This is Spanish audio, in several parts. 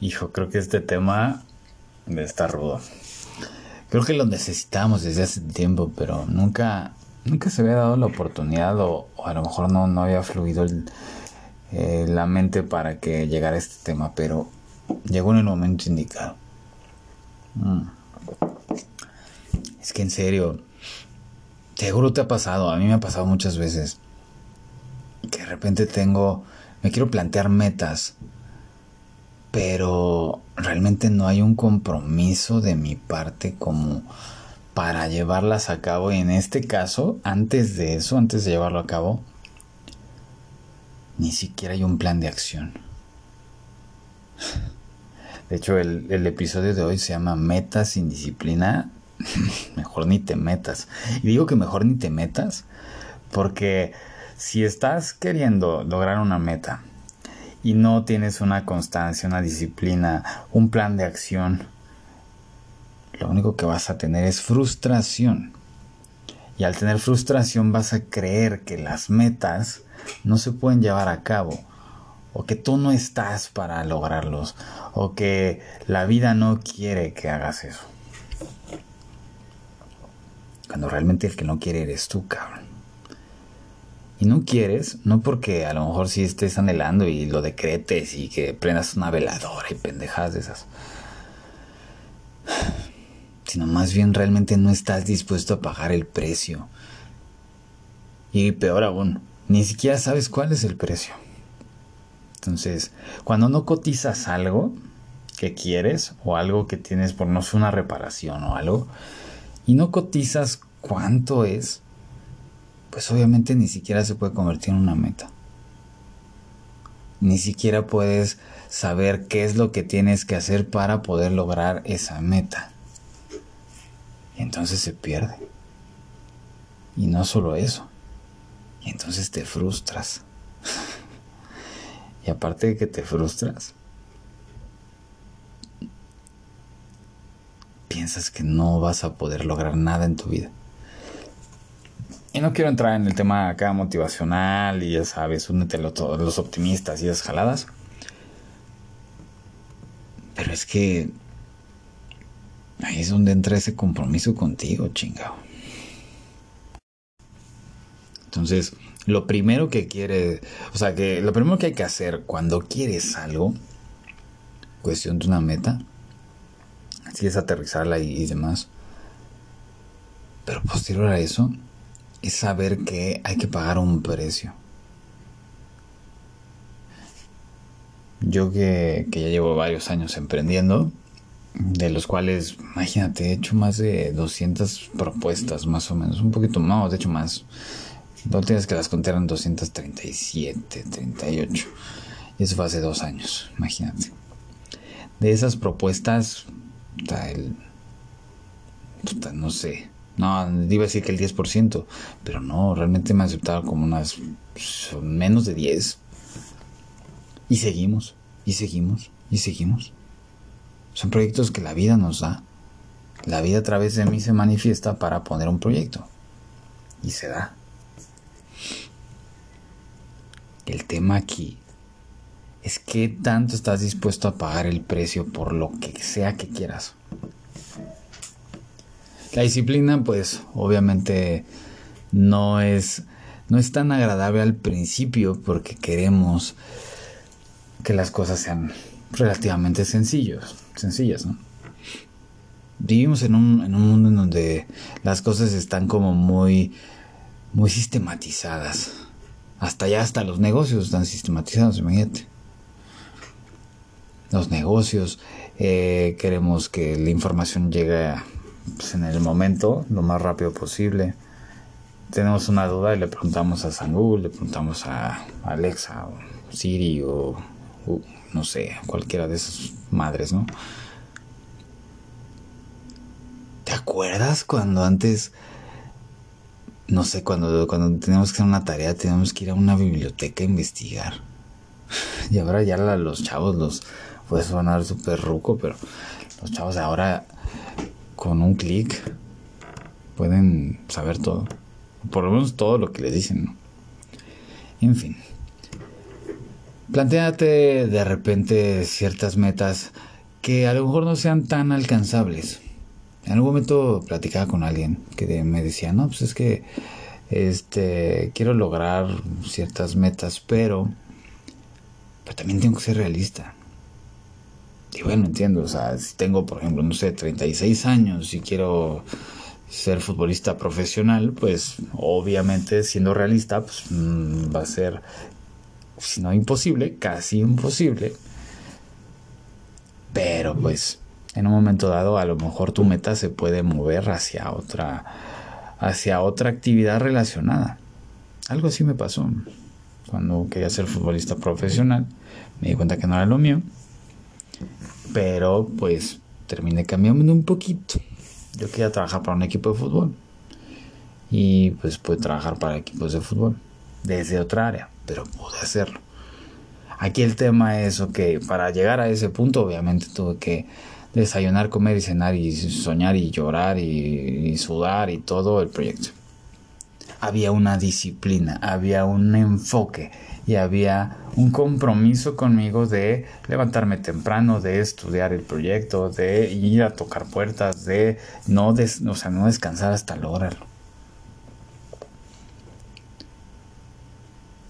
Hijo, creo que este tema está rudo. Creo que lo necesitamos desde hace tiempo, pero nunca, nunca se había dado la oportunidad o, a lo mejor no, no había fluido eh, la mente para que llegara este tema, pero llegó en el momento indicado. Mm. Es que en serio, seguro te ha pasado, a mí me ha pasado muchas veces, que de repente tengo, me quiero plantear metas, pero realmente no hay un compromiso de mi parte como para llevarlas a cabo y en este caso, antes de eso, antes de llevarlo a cabo, ni siquiera hay un plan de acción. De hecho, el, el episodio de hoy se llama Metas sin disciplina. mejor ni te metas. Y digo que mejor ni te metas porque si estás queriendo lograr una meta y no tienes una constancia, una disciplina, un plan de acción, lo único que vas a tener es frustración. Y al tener frustración vas a creer que las metas no se pueden llevar a cabo o que tú no estás para lograrlos, o que la vida no quiere que hagas eso. Cuando realmente el que no quiere eres tú, cabrón. Y no quieres, no porque a lo mejor sí estés anhelando y lo decretes y que prendas una veladora y pendejadas de esas. Sino más bien realmente no estás dispuesto a pagar el precio. Y peor aún, ni siquiera sabes cuál es el precio. Entonces, cuando no cotizas algo que quieres o algo que tienes por no ser una reparación o algo, y no cotizas cuánto es, pues obviamente ni siquiera se puede convertir en una meta. Ni siquiera puedes saber qué es lo que tienes que hacer para poder lograr esa meta. Y entonces se pierde. Y no solo eso. Y entonces te frustras. Y aparte de que te frustras, piensas que no vas a poder lograr nada en tu vida. Y no quiero entrar en el tema acá motivacional y ya sabes, únete a los optimistas y esas jaladas. Pero es que ahí es donde entra ese compromiso contigo, chingado. Entonces, lo primero que quiere, o sea, que lo primero que hay que hacer cuando quieres algo, cuestión de una meta, así es aterrizarla y, demás. Pero posterior a eso, es saber que hay que pagar un precio. Yo que, que, ya llevo varios años emprendiendo, de los cuales, imagínate, he hecho más de 200 propuestas, más o menos, un poquito más, de hecho más. La última que las conté eran 237, 38. Y eso fue hace dos años, imagínate. De esas propuestas, el, no sé, no, iba a decir que el 10%, pero no, realmente me aceptaron como unas menos de 10. Y seguimos, y seguimos, y seguimos. Son proyectos que la vida nos da. La vida a través de mí se manifiesta para poner un proyecto. Y se da. El tema aquí es que tanto estás dispuesto a pagar el precio por lo que sea que quieras. La disciplina, pues, obviamente no es, no es tan agradable al principio porque queremos que las cosas sean relativamente sencillos, sencillas, ¿no? Vivimos en un, en un mundo en donde las cosas están como muy, muy sistematizadas hasta ya hasta los negocios están sistematizados, imagínate. Los negocios, eh, queremos que la información llegue pues, en el momento, lo más rápido posible. Tenemos una duda y le preguntamos a Google, le preguntamos a Alexa Siri o, no sé, cualquiera de esas madres, ¿no? ¿Te acuerdas cuando antes no sé, cuando, cuando tenemos que hacer una tarea, tenemos que ir a una biblioteca a investigar. Y ahora ya los chavos los puede sonar súper ruco, pero los chavos ahora con un clic pueden saber todo. Por lo menos todo lo que le dicen. En fin. Plantéate de repente ciertas metas que a lo mejor no sean tan alcanzables. En algún momento platicaba con alguien que me decía, no, pues es que este quiero lograr ciertas metas, pero, pero también tengo que ser realista. Y bueno, entiendo, o sea, si tengo, por ejemplo, no sé, 36 años y quiero ser futbolista profesional, pues obviamente siendo realista, pues mm, va a ser, si no imposible, casi imposible. Pero pues en un momento dado a lo mejor tu meta se puede mover hacia otra hacia otra actividad relacionada. Algo así me pasó. Cuando quería ser futbolista profesional, me di cuenta que no era lo mío. Pero pues terminé cambiando un poquito yo quería trabajar para un equipo de fútbol. Y pues pude trabajar para equipos de fútbol desde otra área, pero pude hacerlo. Aquí el tema es, que para llegar a ese punto obviamente tuve que desayunar, comer y cenar y soñar y llorar y sudar y todo el proyecto. Había una disciplina, había un enfoque y había un compromiso conmigo de levantarme temprano, de estudiar el proyecto, de ir a tocar puertas, de no, o sea, no descansar hasta lograrlo.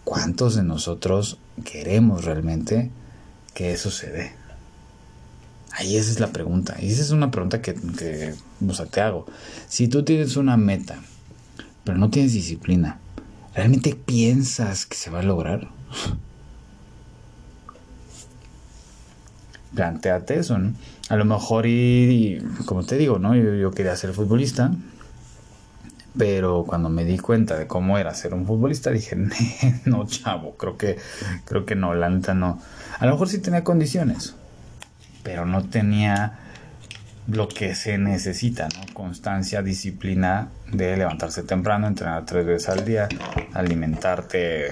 ¿Cuántos de nosotros queremos realmente que eso se dé? Ahí esa es la pregunta. Y esa es una pregunta que, que o sea, te hago. Si tú tienes una meta, pero no tienes disciplina, ¿realmente piensas que se va a lograr? planteate eso, ¿no? A lo mejor y, como te digo, ¿no? Yo, quería ser futbolista, pero cuando me di cuenta de cómo era ser un futbolista dije, no, chavo, creo que, creo que no, la no. A lo mejor sí tenía condiciones, pero no tenía lo que se necesita, ¿no? Constancia, disciplina de levantarse temprano, entrenar tres veces al día, alimentarte,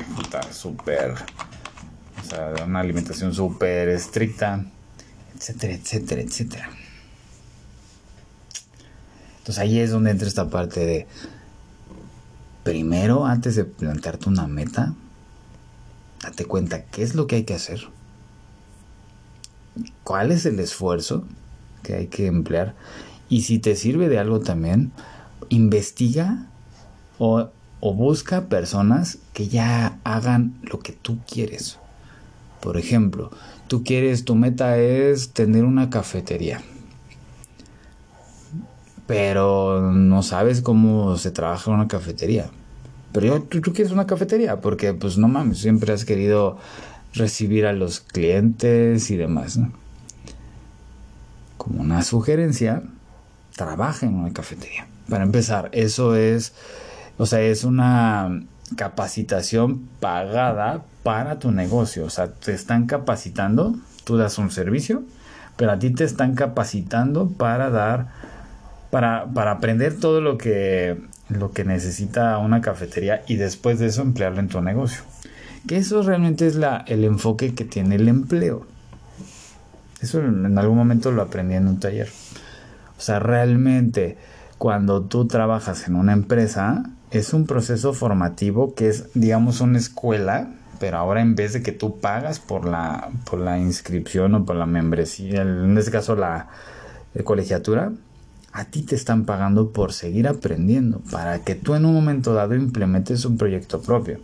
súper, o sea, una alimentación súper estricta, etcétera, etcétera, etcétera. Entonces ahí es donde entra esta parte de, primero, antes de plantearte una meta, date cuenta qué es lo que hay que hacer, cuál es el esfuerzo que hay que emplear y si te sirve de algo también, investiga o, o busca personas que ya hagan lo que tú quieres. Por ejemplo, tú quieres, tu meta es tener una cafetería. Pero no sabes cómo se trabaja una cafetería. Pero tú, quieres una cafetería porque pues no mames, siempre has querido recibir a los clientes y demás. Como una sugerencia, trabaja en una cafetería. Para empezar, eso es, o sea, es una capacitación pagada para tu negocio. O sea, te están capacitando, tú das un servicio, pero a ti te están capacitando para dar, para, para aprender todo lo que, lo que necesita una cafetería y después de eso emplearlo en tu negocio. Que eso realmente es la, el enfoque que tiene el empleo. Eso en algún momento lo aprendí en un taller. O sea, realmente cuando tú trabajas en una empresa, es un proceso formativo que es, digamos, una escuela, pero ahora en vez de que tú pagas por la, por la inscripción o por la membresía, en este caso la, colegiatura, a ti te están pagando por seguir aprendiendo, para que tú en un momento dado implementes un proyecto propio.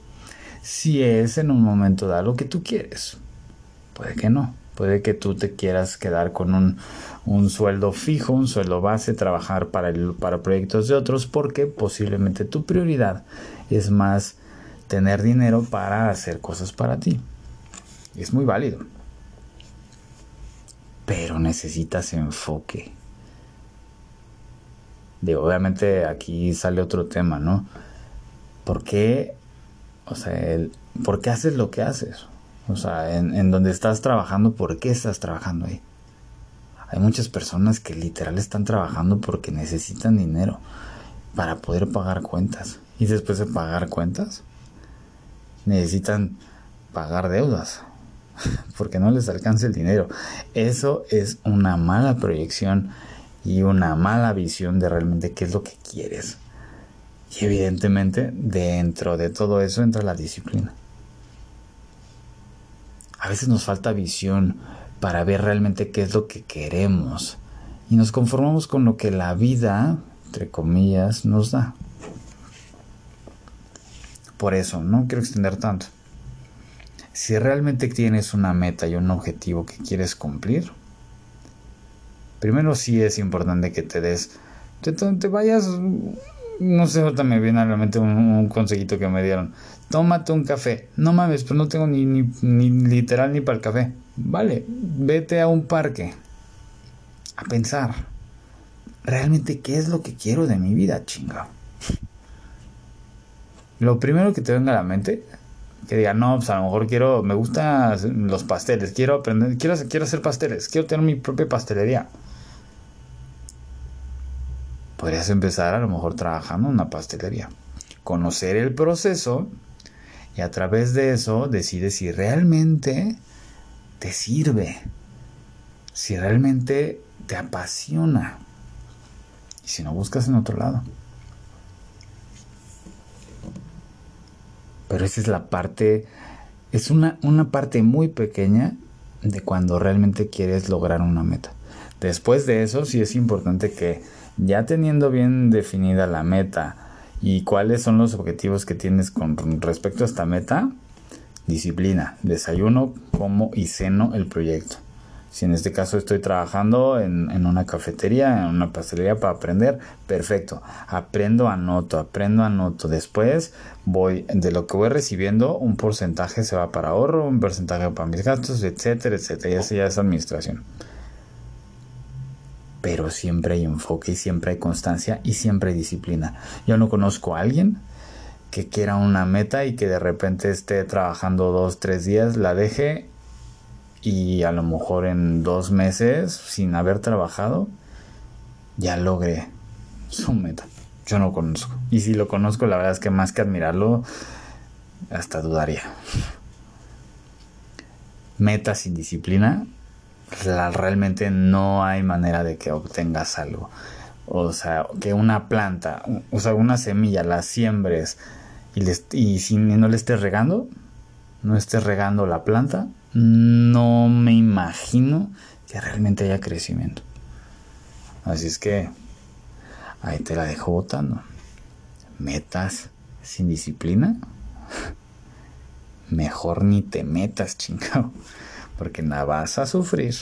Si es en un momento dado lo que tú quieres, puede que no. Puede que tú te quieras quedar con un, un sueldo fijo, un sueldo base, trabajar para, para proyectos de otros, porque posiblemente tu prioridad es más tener dinero para hacer cosas para ti. Es muy válido. Pero necesitas enfoque. De, obviamente aquí sale otro tema, ¿no? ¿Por qué? O sea, ¿por qué haces lo que haces? O sea, en, donde estás trabajando, ¿por qué estás trabajando ahí? Hay muchas personas que literal están trabajando porque necesitan dinero para poder pagar cuentas. Y después de pagar cuentas, necesitan pagar deudas porque no les alcanza el dinero. Eso es una mala proyección y una mala visión de realmente qué es lo que quieres. Y evidentemente dentro de todo eso entra la disciplina. A veces nos falta visión para ver realmente qué es lo que queremos. Y nos conformamos con lo que la vida, entre comillas, nos da. Por eso, no quiero extender tanto. Si realmente tienes una meta y un objetivo que quieres cumplir, primero sí es importante que te des, te, vayas, no sé, ahorita me viene a la mente un, consejito que me dieron. Tómate un café. No mames, pues no tengo ni, ni, ni literal ni para el café. Vale, vete a un parque a pensar realmente qué es lo que quiero de mi vida, chinga. Lo primero que te venga a la mente, que diga, no, pues a lo mejor quiero, me gustan los pasteles, quiero aprender, quiero, quiero hacer pasteles, quiero tener mi propia pastelería. Podrías empezar a lo mejor trabajando en una pastelería. Conocer el proceso y a través de eso decides si realmente te sirve, si realmente te apasiona. Y si no buscas en otro lado. Pero esa es la parte, es una, una parte muy pequeña de cuando realmente quieres lograr una meta. Después de eso sí es importante que ya teniendo bien definida la meta y cuáles son los objetivos que tienes con respecto a esta meta, disciplina, desayuno, como y ceno el proyecto. Si en este caso estoy trabajando en, una cafetería, en una pastelería para aprender, perfecto. Aprendo, anoto, aprendo, anoto. Después voy, de lo que voy recibiendo, un porcentaje se va para ahorro, un porcentaje para mis gastos, etcétera, etcétera. Y eso ya es administración. Pero siempre hay enfoque y siempre hay constancia y siempre hay disciplina. Yo no conozco a alguien que quiera una meta y que de repente esté trabajando dos, tres días, la deje y a lo mejor en dos meses, sin haber trabajado, ya logré su meta. Yo no conozco. Y si lo conozco, la verdad es que más que admirarlo, hasta dudaría. Meta sin disciplina, realmente no hay manera de que obtengas algo. O sea, que una planta, o sea, una semilla, la siembres y, y si no le estés regando, no estés regando la planta, no me imagino que realmente haya crecimiento. Así es que ahí te la dejo votando. Metas sin disciplina. Mejor ni te metas, chingado. Porque nada vas a sufrir.